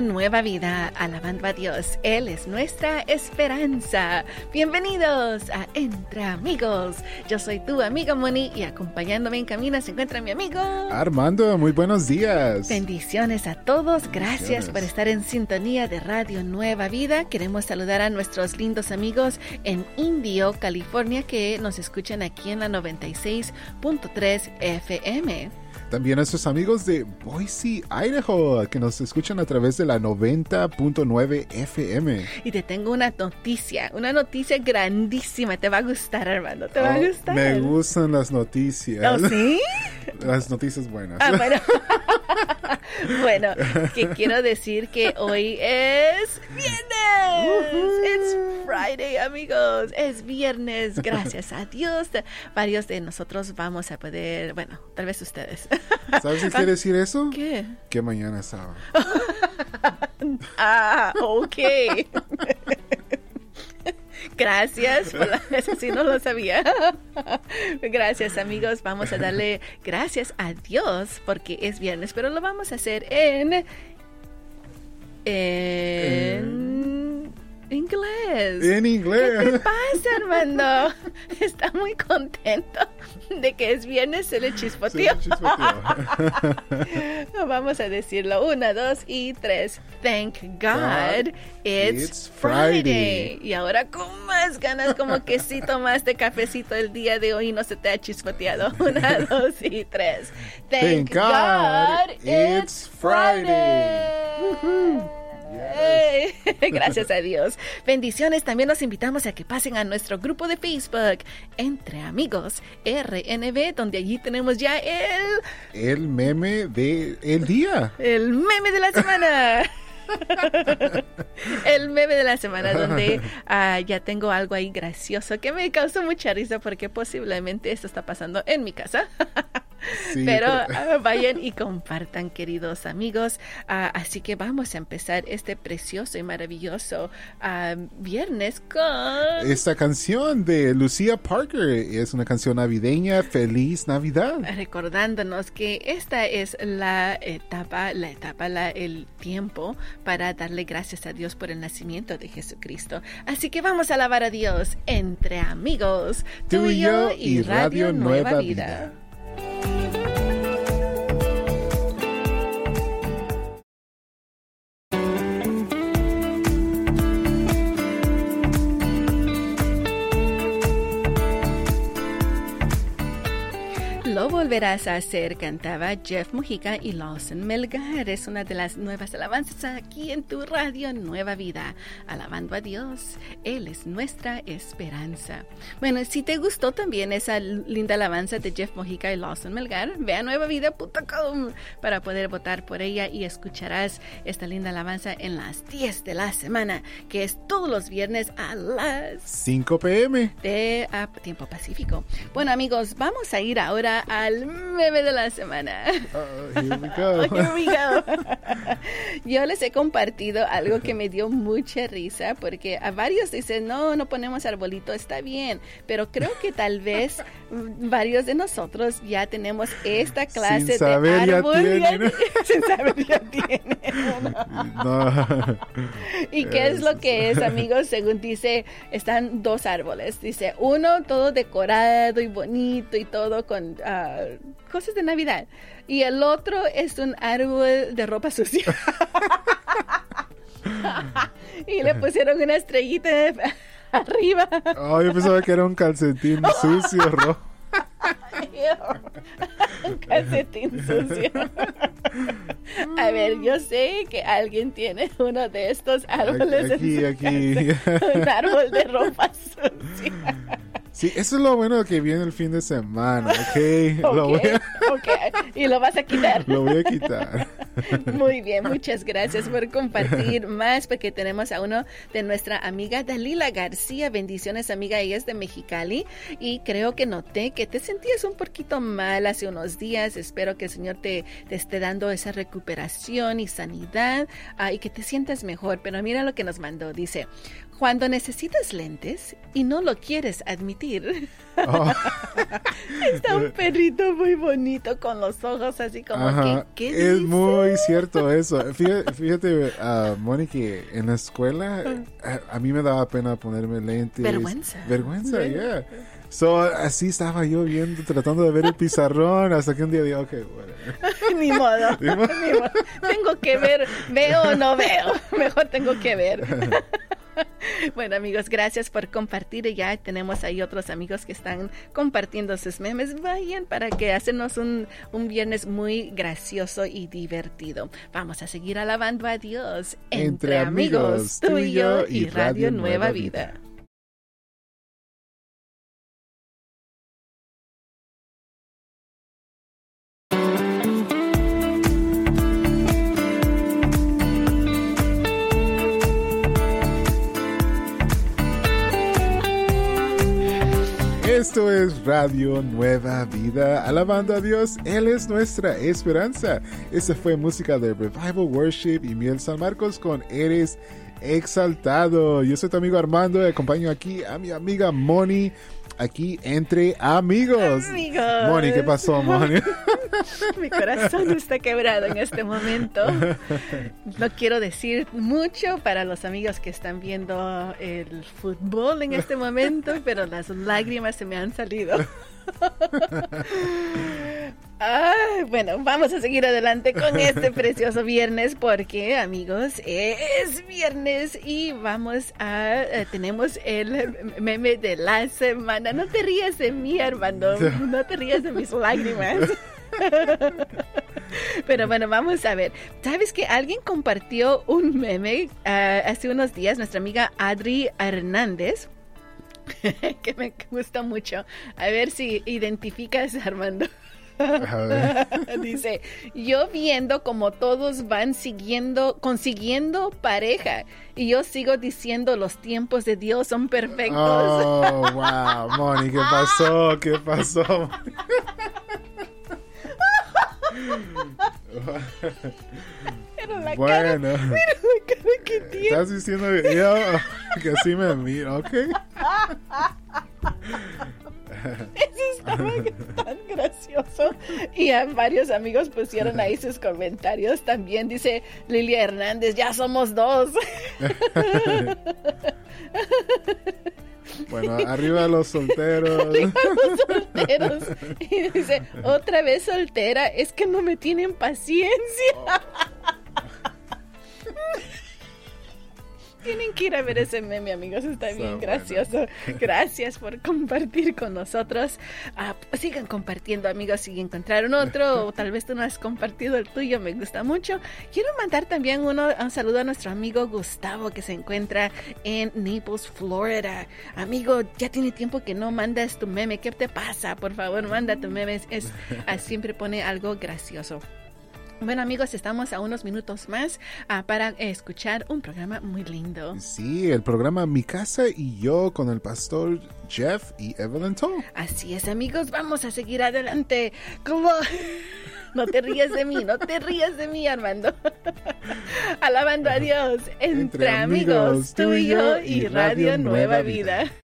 Nueva Vida, alabando a Dios. Él es nuestra esperanza. Bienvenidos a Entre Amigos. Yo soy tu amiga Moni y acompañándome en camino se encuentra mi amigo Armando. Muy buenos días. Bendiciones a todos. Gracias por estar en sintonía de Radio Nueva Vida. Queremos saludar a nuestros lindos amigos en Indio, California, que nos escuchan aquí en la 96.3 FM. También a nuestros amigos de Boise, Idaho, que nos escuchan a través de la 90.9 FM. Y te tengo una noticia, una noticia grandísima. Te va a gustar, Armando. Te va a Oh, gustar. Me gustan las noticias. ¿Oh, sí? Las noticias buenas. Ah, bueno. bueno, que quiero decir que hoy es viernes. It's Friday, amigos. Es viernes. Gracias a Dios. Varios de nosotros vamos a poder, bueno, tal vez ustedes. ¿Sabes qué quiere decir eso? ¿Qué? Que mañana es sábado. Ah, ok. Gracias, por la- eso sí no lo sabía. Gracias amigos, vamos a darle gracias a Dios porque es viernes, pero lo vamos a hacer en en inglés. En ¿Qué te inglés. pasa, Armando? Está muy contento de que es viernes, se le Se chispoteó. chispoteó. Vamos a decirlo. Una, dos y tres. Thank God, it's, it's Friday. Friday. Y ahora con más ganas, como que si tomaste cafecito el día de hoy y no se te ha chispoteado. Una, dos y tres. Thank, Thank God, it's Friday. Gracias a Dios. Bendiciones. También los invitamos a que pasen a nuestro grupo de Facebook Entre Amigos RNB, donde allí tenemos ya el El meme de el día. el meme de la semana. el meme de la semana donde ah, ya tengo algo ahí gracioso que me causó mucha risa porque posiblemente esto está pasando en mi casa. Sí, Pero pero- ah, vayan y compartan, queridos amigos. Ah, así que vamos a empezar este precioso y maravilloso ah, viernes con... Esta canción de Lucía Parker es una canción navideña. Feliz Navidad. recordándonos que esta es la etapa, la etapa, la, el tiempo para darle gracias a Dios por el nacimiento de Jesucristo. Así que vamos a alabar a Dios entre amigos, tú, y yo y Radio Nueva Vida. Volverás a hacer, cantaba Jeff Mujica y Lawson Melgar. Es una de las nuevas alabanzas aquí en tu radio Nueva Vida. Alabando a Dios, Él es nuestra esperanza. Bueno, si te gustó también esa linda alabanza de Jeff Mujica y Lawson Melgar, ve a nuevavida.com para poder votar por ella y escucharás esta linda alabanza en las 10 de la semana, que es todos los viernes a las 5 p.m. de ah, tiempo pacífico. Bueno amigos, vamos a ir ahora al meme de la semana. Oh, here we go. Here we go. Yo les he compartido algo que me dio mucha risa porque a varios dicen, no, no ponemos arbolito, está bien, pero creo que tal vez varios de nosotros ya tenemos esta clase Sin saber de ya árbol. tienen. sin saber ya tienen. No. ¿Y qué es lo que es, amigos? Según dice, están dos árboles. Dice, uno todo decorado y bonito y todo con cosas de Navidad. Y el otro es un árbol de ropa sucia. y le pusieron una estrellita arriba. Oh, yo pensaba que era un calcetín sucio rojo. un calcetín sucio. A ver, yo sé que alguien tiene uno de estos árboles. en Aquí, su aquí. casa. Un árbol de ropa sucia. Sí, eso es lo bueno que viene el fin de semana, ¿ok? Lo, voy a, ok. Y lo vas a quitar. lo voy a quitar. Muy bien, muchas gracias por compartir más, porque tenemos a uno de nuestra amiga Dalila García. Bendiciones, amiga, ella es de Mexicali y creo que noté que te sentías un poquito mal hace unos días. Espero que el Señor te, te esté dando esa recuperación y sanidad ah, y que te sientas mejor. Pero mira lo que nos mandó, dice, cuando necesitas lentes y no lo quieres admitir. Oh, Está un perrito muy bonito con los ojos así como ajá. que, ¿qué es dice? muy cierto eso. Fíjate, fíjate uh, que en la escuela a, a, mí me daba pena ponerme lentes. Vergüenza. Vergüenza, yeah. So, así estaba yo viendo, tratando de ver el pizarrón, hasta que un día dije, ok, bueno. Modo. Ni modo. Tengo que ver, veo o no veo. Mejor tengo que ver. Bueno amigos, gracias por compartir. Ya tenemos ahí otros amigos que están compartiendo sus memes. Vayan para que hacernos un, un viernes muy gracioso y divertido. Vamos a seguir alabando a Dios entre, entre amigos, tú y yo y Radio, Nueva, Vida. Vida. Esto es Radio Nueva Vida, alabando a Dios, Él es nuestra esperanza. Esta fue música de Revival Worship y Miel San Marcos con Eres Exaltado. Yo soy tu amigo Armando y acompaño aquí a mi amiga Moni, aquí entre amigos. Amigos. Moni, ¿qué pasó, Moni? Mi corazón está quebrado en este momento. No quiero decir mucho para los amigos que están viendo el fútbol en este momento, pero las lágrimas se me han salido. Ay, bueno, vamos a seguir adelante con este precioso viernes porque, amigos, es viernes y vamos a eh, tenemos el meme de la semana. No te rías de mí, Armando. No te rías de mis lágrimas. Pero bueno, vamos a ver. ¿Sabes que alguien compartió un meme uh, hace unos días? Nuestra amiga Adri Hernández. que me gusta mucho. A ver si identificas, Armando. Dice, yo viendo como todos van siguiendo, consiguiendo pareja y yo sigo diciendo los tiempos de Dios son perfectos. Oh, wow, Moni, ¿qué pasó? ¿Qué pasó? Pero la bueno, cara, mira la cara que tiene. Estás diciendo que yo que así me miro, ¿ok? Eso estaba tan gracioso. Y a varios amigos pusieron ahí sus comentarios. También dice Lilia Hernández, ya somos dos. Bueno, arriba los solteros. Arriba los solteros. Y dice, otra vez soltera, es que no me tienen paciencia. Tienen que ir a ver ese meme, amigos. Está bien so gracioso. Bueno. Gracias por compartir con nosotros. Uh, sigan compartiendo, amigos. Si encontraron otro, o tal vez tú no has compartido el tuyo, me gusta mucho. Quiero mandar también uno, un saludo a nuestro amigo Gustavo, que se encuentra en Naples, Florida. Amigo, ya tiene tiempo que no mandas tu meme. ¿Qué te pasa? Por favor, manda tu meme. Es, es siempre pone algo gracioso. Bueno amigos, estamos a unos minutos más uh, para escuchar un programa muy lindo. Sí, el programa Mi Casa y yo con el pastor Jeff y Evelyn Toll. Así es amigos, vamos a seguir adelante. ¿Cómo? No te rías de mí, no te rías de mí, Armando. Alabando a Dios entre, entre amigos, tú y yo y Radio, Radio Nueva, Nueva Vida. Vida.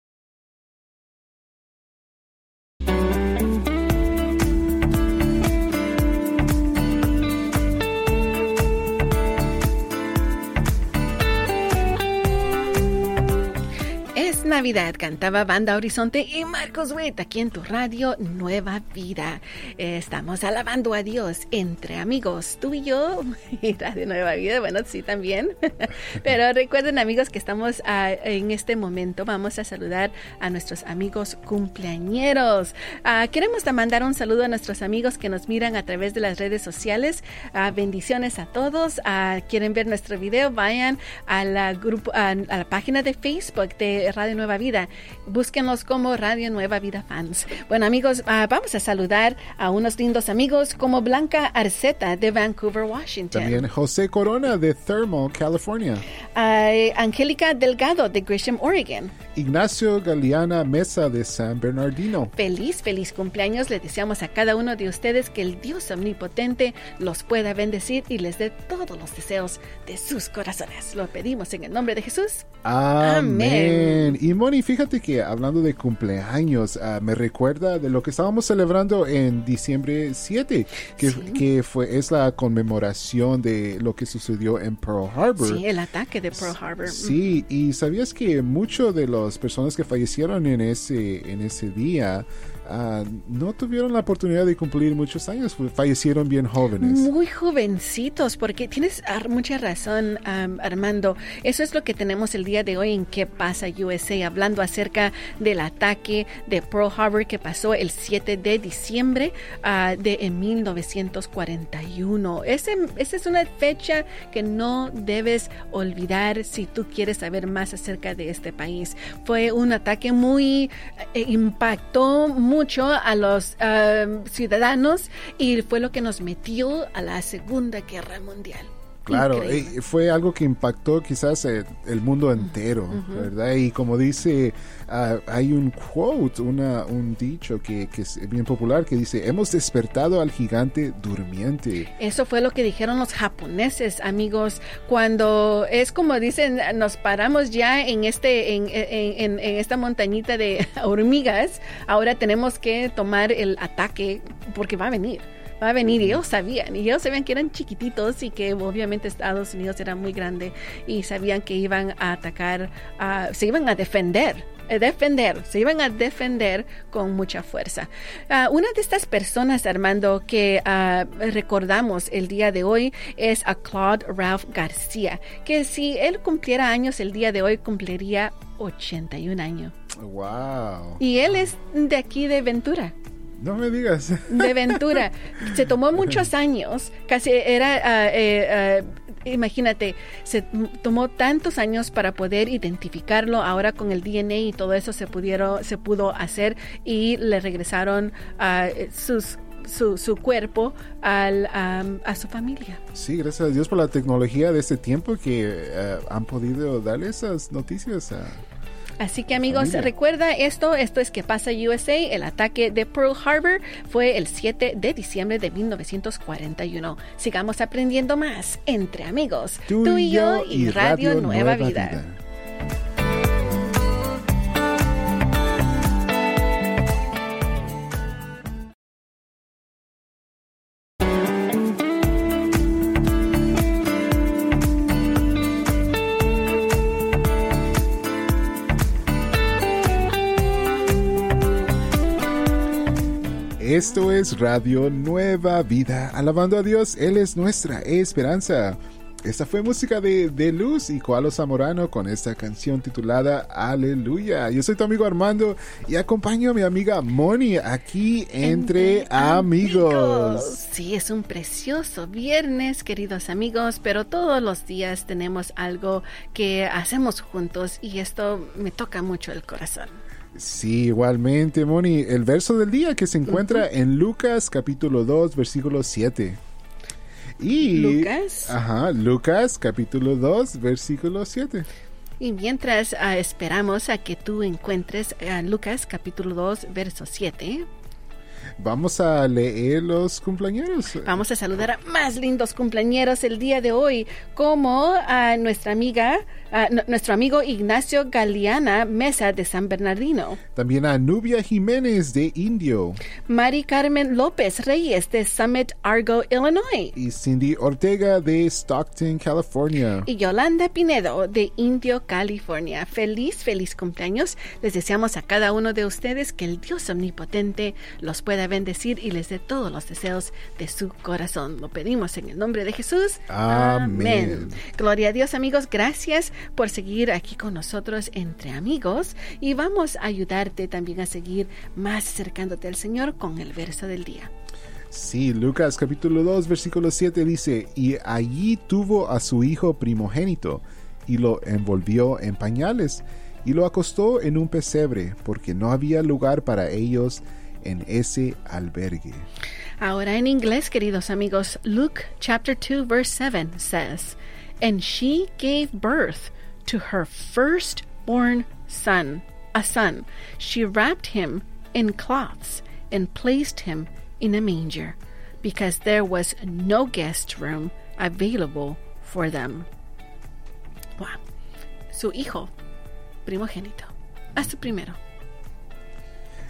Navidad cantaba Banda Horizonte y Marcos Witt aquí en tu radio Nueva Vida. Estamos alabando a Dios entre amigos, tú y yo y Radio Nueva Vida, bueno, sí también. Pero recuerden amigos que estamos uh, en este momento, vamos a saludar a nuestros amigos cumpleañeros. Uh, queremos mandar un saludo a nuestros amigos que nos miran a través de las redes sociales. Uh, bendiciones a todos. quieren ver nuestro video, vayan a la, a la página de Facebook de Radio Nueva Vida. Búsquenlos como Radio Nueva Vida Fans. Bueno, amigos, uh, vamos a saludar a unos lindos amigos como Blanca Arceta de Vancouver, Washington. También José Corona de Thermal, California. Uh, Angélica Delgado de Gresham, Oregon. Ignacio Galeana Mesa de San Bernardino. Feliz, feliz cumpleaños. Les deseamos a cada uno de ustedes que el Dios omnipotente los pueda bendecir y les dé todos los deseos de sus corazones. Lo pedimos en el nombre de Jesús. Amén. Y Moni, fíjate que hablando de cumpleaños, uh, me recuerda de lo que estábamos celebrando en diciembre 7, que, Sí. que fue, es la conmemoración de lo que sucedió en Pearl Harbor. Sí, el ataque de Pearl Harbor. Sí, y sabías que muchos de las personas que fallecieron en ese, en ese día ah, no tuvieron la oportunidad de cumplir muchos años, fallecieron bien jóvenes. Muy jovencitos, porque tienes mucha razón, am, Armando. Eso es lo que tenemos el día de hoy en ¿Qué pasa USA? Hablando acerca del ataque de Pearl Harbor que pasó el 7 de diciembre ah, de en 1941. Ese, esa es una fecha que no debes olvidar si tú quieres saber más acerca de este país. Fue un ataque muy eh, impactó mucho a los ah, ciudadanos y fue lo que nos metió a la Segunda Guerra Mundial. Claro, Increíble. fue algo que impactó quizás eh, el mundo entero, ¿verdad? Y como dice, ah, hay un quote, una, un dicho que, que es bien popular que dice, hemos despertado al gigante durmiente. Eso fue lo que dijeron los japoneses, amigos, cuando es como dicen, nos paramos ya en este, en, en- en- en esta montañita de hormigas, ahora tenemos que tomar el ataque porque va a venir. Va a venir, y ellos sabían, y ellos sabían que eran chiquititos y que obviamente Estados Unidos era muy grande y sabían que iban a atacar, se iban a defender defender, se iban a defender con mucha fuerza. Ah, una de estas personas, Armando, que ah, recordamos el día de hoy es a Claude Ralph García, que si él cumpliera años el día de hoy, cumpliría 81 años. ¡Wow! Y él es de aquí de Ventura. No me digas. De Ventura. Se tomó muchos años, casi era, ah, eh, ah, imagínate, se tomó tantos años para poder identificarlo. Ahora con el DNA y todo eso se pudieron, se pudo hacer y le regresaron ah, sus su, su cuerpo al, am, a su familia. Sí, gracias a Dios por la tecnología de este tiempo que eh, han podido darle esas noticias a... Así que amigos, Familia. recuerda esto, esto es que pasa USA, el ataque de Pearl Harbor fue el 7 de diciembre de 1941. Sigamos aprendiendo más entre amigos, tú, y yo y Radio, Nueva, Vida. Esto es Radio Nueva Vida, alabando a Dios, Él es nuestra esperanza. Esta fue música de, de Luz y Coalo Zamorano con esta canción titulada Aleluya. Yo soy tu amigo Armando y acompaño a mi amiga Moni aquí entre, amigos. Sí, es un precioso viernes, queridos amigos, pero todos los días tenemos algo que hacemos juntos y esto me toca mucho el corazón. Sí, igualmente, Moni. El verso del día que se encuentra en Lucas capítulo 2, versículo 7. Y, Lucas. Ajá, Lucas capítulo 2, versículo 7. Y mientras ah, esperamos a que tú encuentres a Lucas capítulo 2, verso 7, Vamos a leer los cumpleaños. vamos a saludar a más lindos cumpleañeros el día de hoy, como a nuestra amiga, a nuestro amigo Ignacio Galeana Mesa de San Bernardino, También a Nubia Jiménez de Indio Mari Carmen López Reyes de Summit Argo, Illinois. y Cindy Ortega de Stockton, California. y Yolanda Pinedo de Indio, California. Feliz, feliz cumpleaños. Les deseamos a cada uno de ustedes que el Dios omnipotente los pueda bendecir y les dé todos los deseos de su corazón. Lo pedimos en el nombre de Jesús. Amén. Gloria a Dios, amigos. Gracias por seguir aquí con nosotros entre amigos y vamos a ayudarte también a seguir más acercándote al Señor con el verso del día. Sí, Lucas capítulo 2, versículo 7 dice, y allí tuvo a su hijo primogénito, y lo envolvió en pañales, y lo acostó en un pesebre, porque no había lugar para ellos en ese albergue. Ahora en inglés, queridos amigos, Luke chapter 2 verse 7 says, And she gave birth to her born son, a son. She wrapped him in cloths and placed him in a manger because there was no guest room available for them. Wow. Su hijo primogénito. Hasta primero.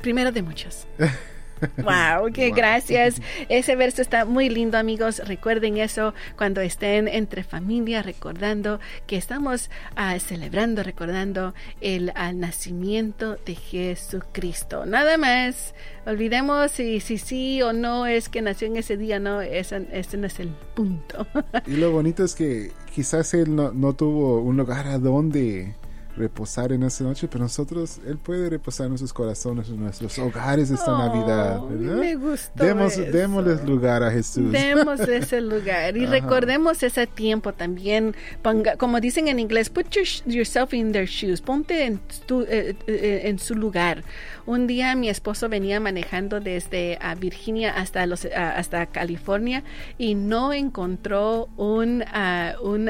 Primero de muchos. Wow, qué gracias. Ese verso está muy lindo, amigos. Recuerden eso cuando estén entre familia, recordando que estamos uh, celebrando, recordando el uh, nacimiento de Jesucristo. Nada más. Olvidemos si, si sí o no es que nació en ese día, no, ese, ese no es el punto. y lo bonito es que quizás él no, no tuvo un lugar a donde reposar en esa noche, pero nosotros, Él puede reposar en nuestros corazones, en nuestros hogares esta Oh, Navidad, ¿verdad? Me gustó. Demos, eso. démosles lugar a Jesús. Demos ese lugar y Ajá. recordemos ese tiempo también. Ponga, como dicen en inglés, put your- yourself in their shoes. Ponte en, tu- eh, eh, en su lugar. Un día mi esposo venía manejando desde ah, Virginia hasta los ah, hasta California y no encontró un ah, un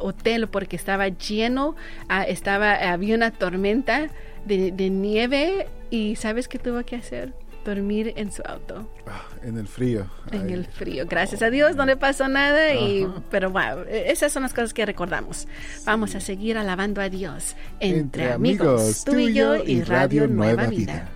hotel porque estaba lleno, ah, estaba había una tormenta de, de nieve y sabes qué tuvo que hacer dormir en su auto Ah, en el frío. en Ay. el frío. Gracias a Dios no le pasó nada y Ajá. pero wow, esas son las cosas que recordamos. Vamos a seguir alabando a Dios entre, Entre amigos, tú y yo y Radio Nueva Vida. Confía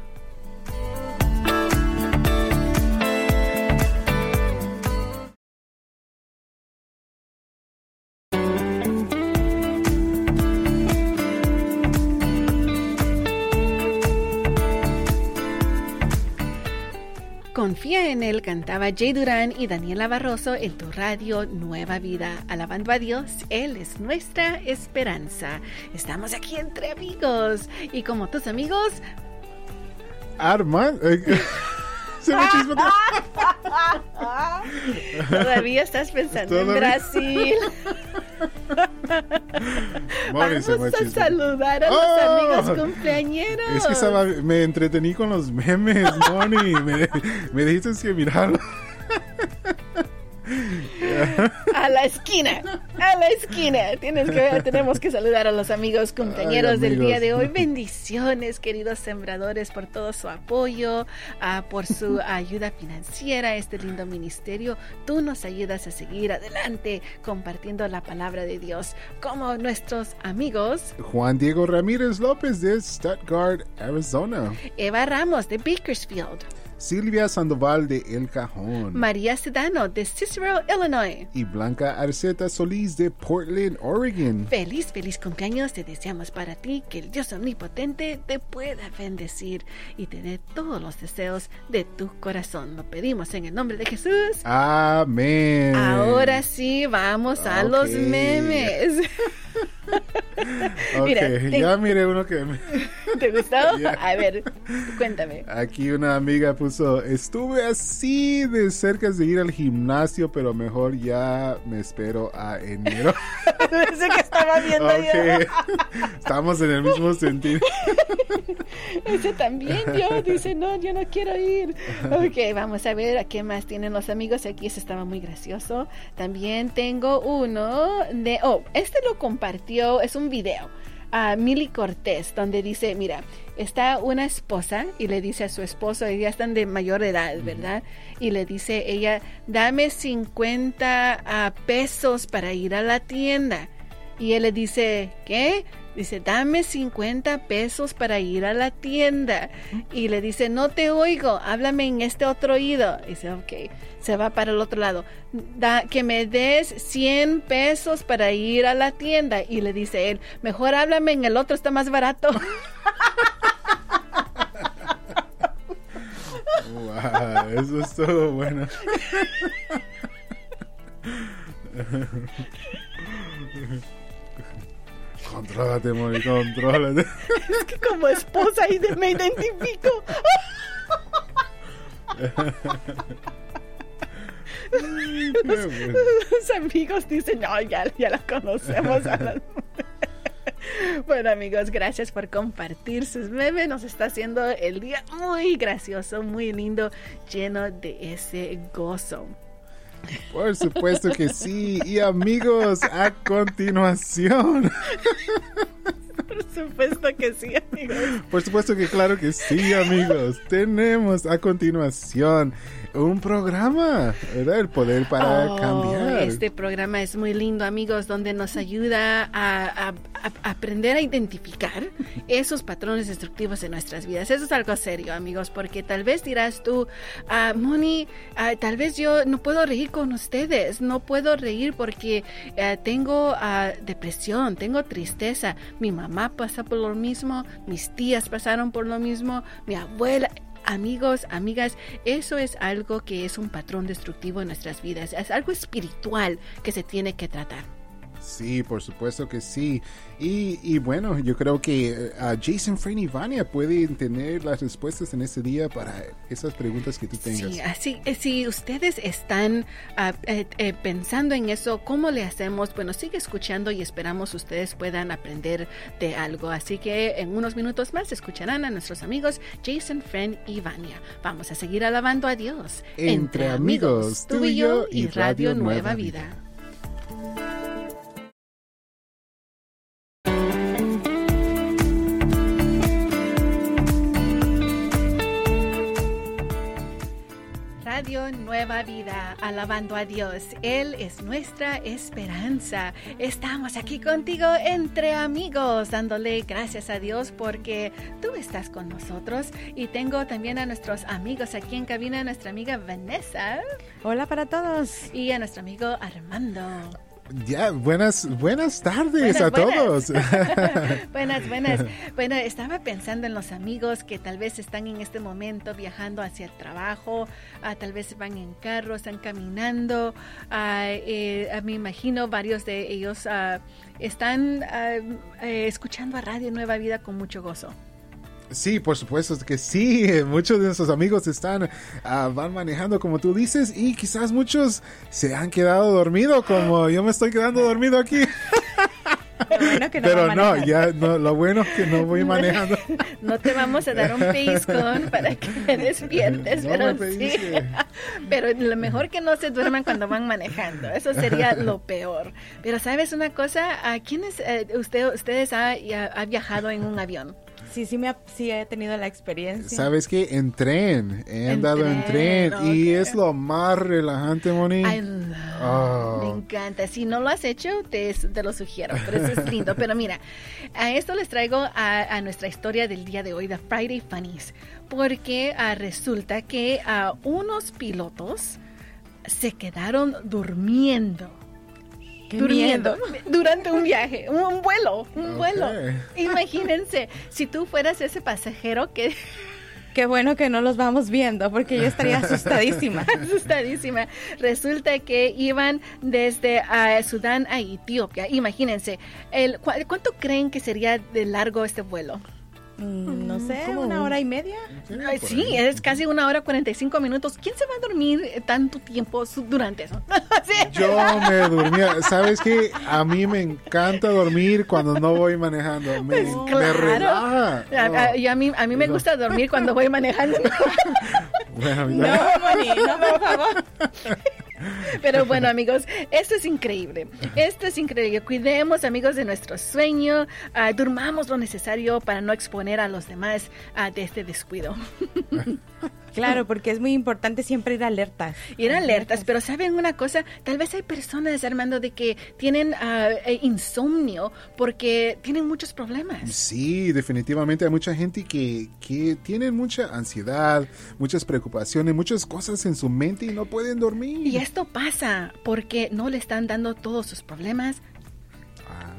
él, cantaba Jay Durán y Daniela Barroso en tu radio Nueva Vida. Alabando a Dios, Él es nuestra esperanza. Estamos aquí entre amigos. Y como tus amigos, Armand. eh, Se me todavía estás pensando en. Brasil. Vamos a saludar a Oh. los amigos cumpleañeros. Es que estaba, me entretení con los memes, Moni. Me, me dijiste que mirarlo. A la esquina, a la esquina. Tienes que, tenemos que saludar a los amigos cumpleañeros Ay, del día de hoy. Bendiciones, queridos sembradores, por todo su apoyo, ah, por su ayuda financiera a este lindo ministerio. Tú nos ayudas a seguir adelante compartiendo la palabra de Dios como nuestros amigos Juan Diego Ramírez López de Stuttgart, Arizona. Eva Ramos de Bakersfield, Silvia Sandoval de El Cajón. María Sedano de Cicero, Illinois. y Blanca Arceta Solís de Portland, Oregon. Feliz, feliz cumpleaños te deseamos para ti, que el Dios omnipotente te pueda bendecir y te dé todos los deseos de tu corazón. Lo pedimos en el nombre de Jesús. Amén. Ahora sí, vamos a los memes. Ok, Mira, te- ya miré uno que ¿Te gustó? A ver, cuéntame. aquí una amiga puso, estuve así de cerca de ir al gimnasio, pero mejor ya me espero a enero. Ese que estaba viendo yo. ok, estamos en el mismo sentido. Ese también yo. Dice, no, yo no quiero ir. Ok, vamos a ver a qué más tienen los amigos. Aquí ese estaba muy gracioso. También tengo uno de... Oh, este lo compartió. Es un video. A Mili Cortés, donde dice, mira, está una esposa y le dice a su esposo, ya están de mayor edad, ¿verdad? Y le dice ella, dame 50 ah, pesos para ir a la tienda. Y él le dice, ¿qué? Dice, dame 50 pesos para ir a la tienda. Y le dice, no te oigo, háblame en este otro oído. dice, ok, se va para el otro lado. Da, que me des 100 pesos para ir a la tienda. Y le dice él, mejor háblame en el otro, está más barato. Wow, eso es todo bueno. Contrólate, Moni, contrólate. es que como esposa de- me identifico. Los amigos dicen, no, ya, ya la conocemos. a Bueno amigos, gracias por compartir sus memes. Nos está haciendo el día muy gracioso, muy lindo, lleno de ese gozo. Por supuesto que sí. Y amigos, a continuación. Por supuesto que sí, amigos. Por supuesto que claro que sí, amigos. Tenemos a continuación un programa, ¿verdad? El poder para Oh, cambiar. Este programa es muy lindo, amigos, donde nos ayuda a, a- a aprender a identificar esos patrones destructivos en nuestras vidas. Eso es algo serio, amigos, porque tal vez dirás tú, ah, Moni, ah, tal vez yo no puedo reír con ustedes, no puedo reír porque eh, tengo ah, depresión, tengo tristeza. Mi mamá pasa por lo mismo, mis tías pasaron por lo mismo, mi abuela. Amigos, amigas, eso es algo que es un patrón destructivo en nuestras vidas, es algo espiritual que se tiene que tratar. Sí, por supuesto que sí. Y, y bueno, yo creo que eh, Jason, Fran y Vania pueden tener las respuestas en este día para esas preguntas que tú tengas. Sí, así, eh, si ustedes están ah, eh, eh, pensando en eso, ¿cómo le hacemos? Bueno, sigue escuchando y esperamos ustedes puedan aprender de algo. Así que en unos minutos más escucharán a nuestros amigos Jason, Friend y Vania. Vamos a seguir alabando a Dios. Entre amigos, tú y yo y Radio Nueva Vida. Radio Nueva Vida, alabando a Dios. Él es nuestra esperanza. Estamos aquí contigo entre amigos, dándole gracias a Dios porque tú estás con nosotros. Y tengo también a nuestros amigos aquí en cabina, nuestra amiga Vanessa Hola para todos. y a nuestro amigo Armando. Ya, buenas, buenas tardes Buenas, a todos. buenas, buenas. Bueno, estaba pensando en los amigos que tal vez están en este momento viajando hacia el trabajo, ah, tal vez van en carro, están caminando. ah, eh, ah, me imagino varios de ellos están eh, escuchando a Radio Nueva Vida con mucho gozo. Sí, por supuesto que sí. Muchos de nuestros amigos están, ah, van manejando como tú dices y quizás muchos se han quedado dormidos como yo me estoy quedando dormido aquí. Bueno que no Pero ya, no, lo bueno es que no voy manejando. No te vamos a dar un pellizcón para que te despiertes, No pero sí. Pero lo mejor que no se duerman cuando van manejando. Eso sería lo peor. Pero sabes una cosa, ¿a quiénes eh, usted, ustedes ha, ha viajado en un avión? Sí, sí, me ha- sí he tenido la experiencia. ¿Sabes qué? En tren. He En andado en tren. tren, Y es lo más relajante, Moni. Oh. Me encanta. Si no lo has hecho, te, te lo sugiero. Pero eso es lindo. Pero mira, a esto les traigo a, a nuestra historia del día de hoy, de Friday Funnies. Porque ah, resulta que ah, unos pilotos se quedaron durmiendo. Qué durmiendo miedo. durante un viaje, un, un vuelo, un vuelo. Imagínense, si tú fueras ese pasajero que Qué bueno que no los vamos viendo porque yo estaría asustadísima. asustadísima. Resulta que iban desde ah, Sudán a Etiopía. Imagínense, el, ¿cu- ¿cuánto creen que sería de largo este vuelo? Mm, no sé, ¿Cómo? una hora y media. Ay, sí, ahí. es casi una hora 45 minutos. ¿Quién se va a dormir eh, tanto tiempo durante eso? Sí. Yo me dormía. ¿Sabes qué? A mí me encanta dormir cuando no voy manejando. Me, me Claro. relaja. A, a- y a mí, a mí me gusta dormir cuando voy manejando. Bueno, No, Moni, no, por favor. Pero bueno, amigos, esto es increíble. Esto es increíble. Cuidemos, amigos, de nuestro sueño. ah, durmamos lo necesario para no exponer a los demás ah, de este descuido. Claro, porque es muy importante siempre ir alertas. Ir alertas, pero ¿saben una cosa? Tal vez hay personas, Armando, de que tienen eh, insomnio porque tienen muchos problemas. Sí, definitivamente hay mucha gente que, que tiene mucha ansiedad, muchas preocupaciones, muchas cosas en su mente y no pueden dormir. Y esto pasa porque no le están dando todos sus problemas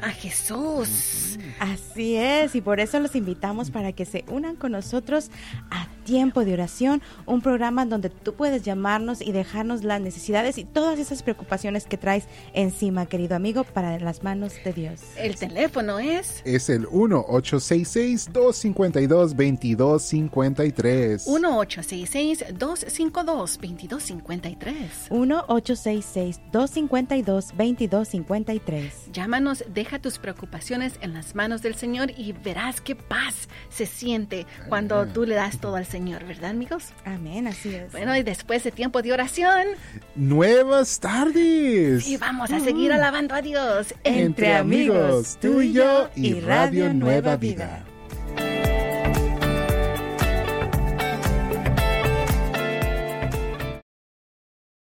a Jesús. Así es, y por eso los invitamos para que se unan con nosotros a Tiempo de Oración, un programa donde tú puedes llamarnos y dejarnos las necesidades y todas esas preocupaciones que traes encima, querido amigo, para las manos de Dios. El teléfono es Es el 1-866-252-2253. 1-866-252-2253. 1-866-252-2253. Llámanos deja tus preocupaciones en las manos del Señor y verás qué paz se siente cuando tú le das todo al Señor, ¿verdad, amigos? Amén, así es. Bueno, y después de tiempo de oración, Nuevas tardes. y vamos a seguir alabando a Dios Entre amigos, tú y yo y Radio Nueva Vida.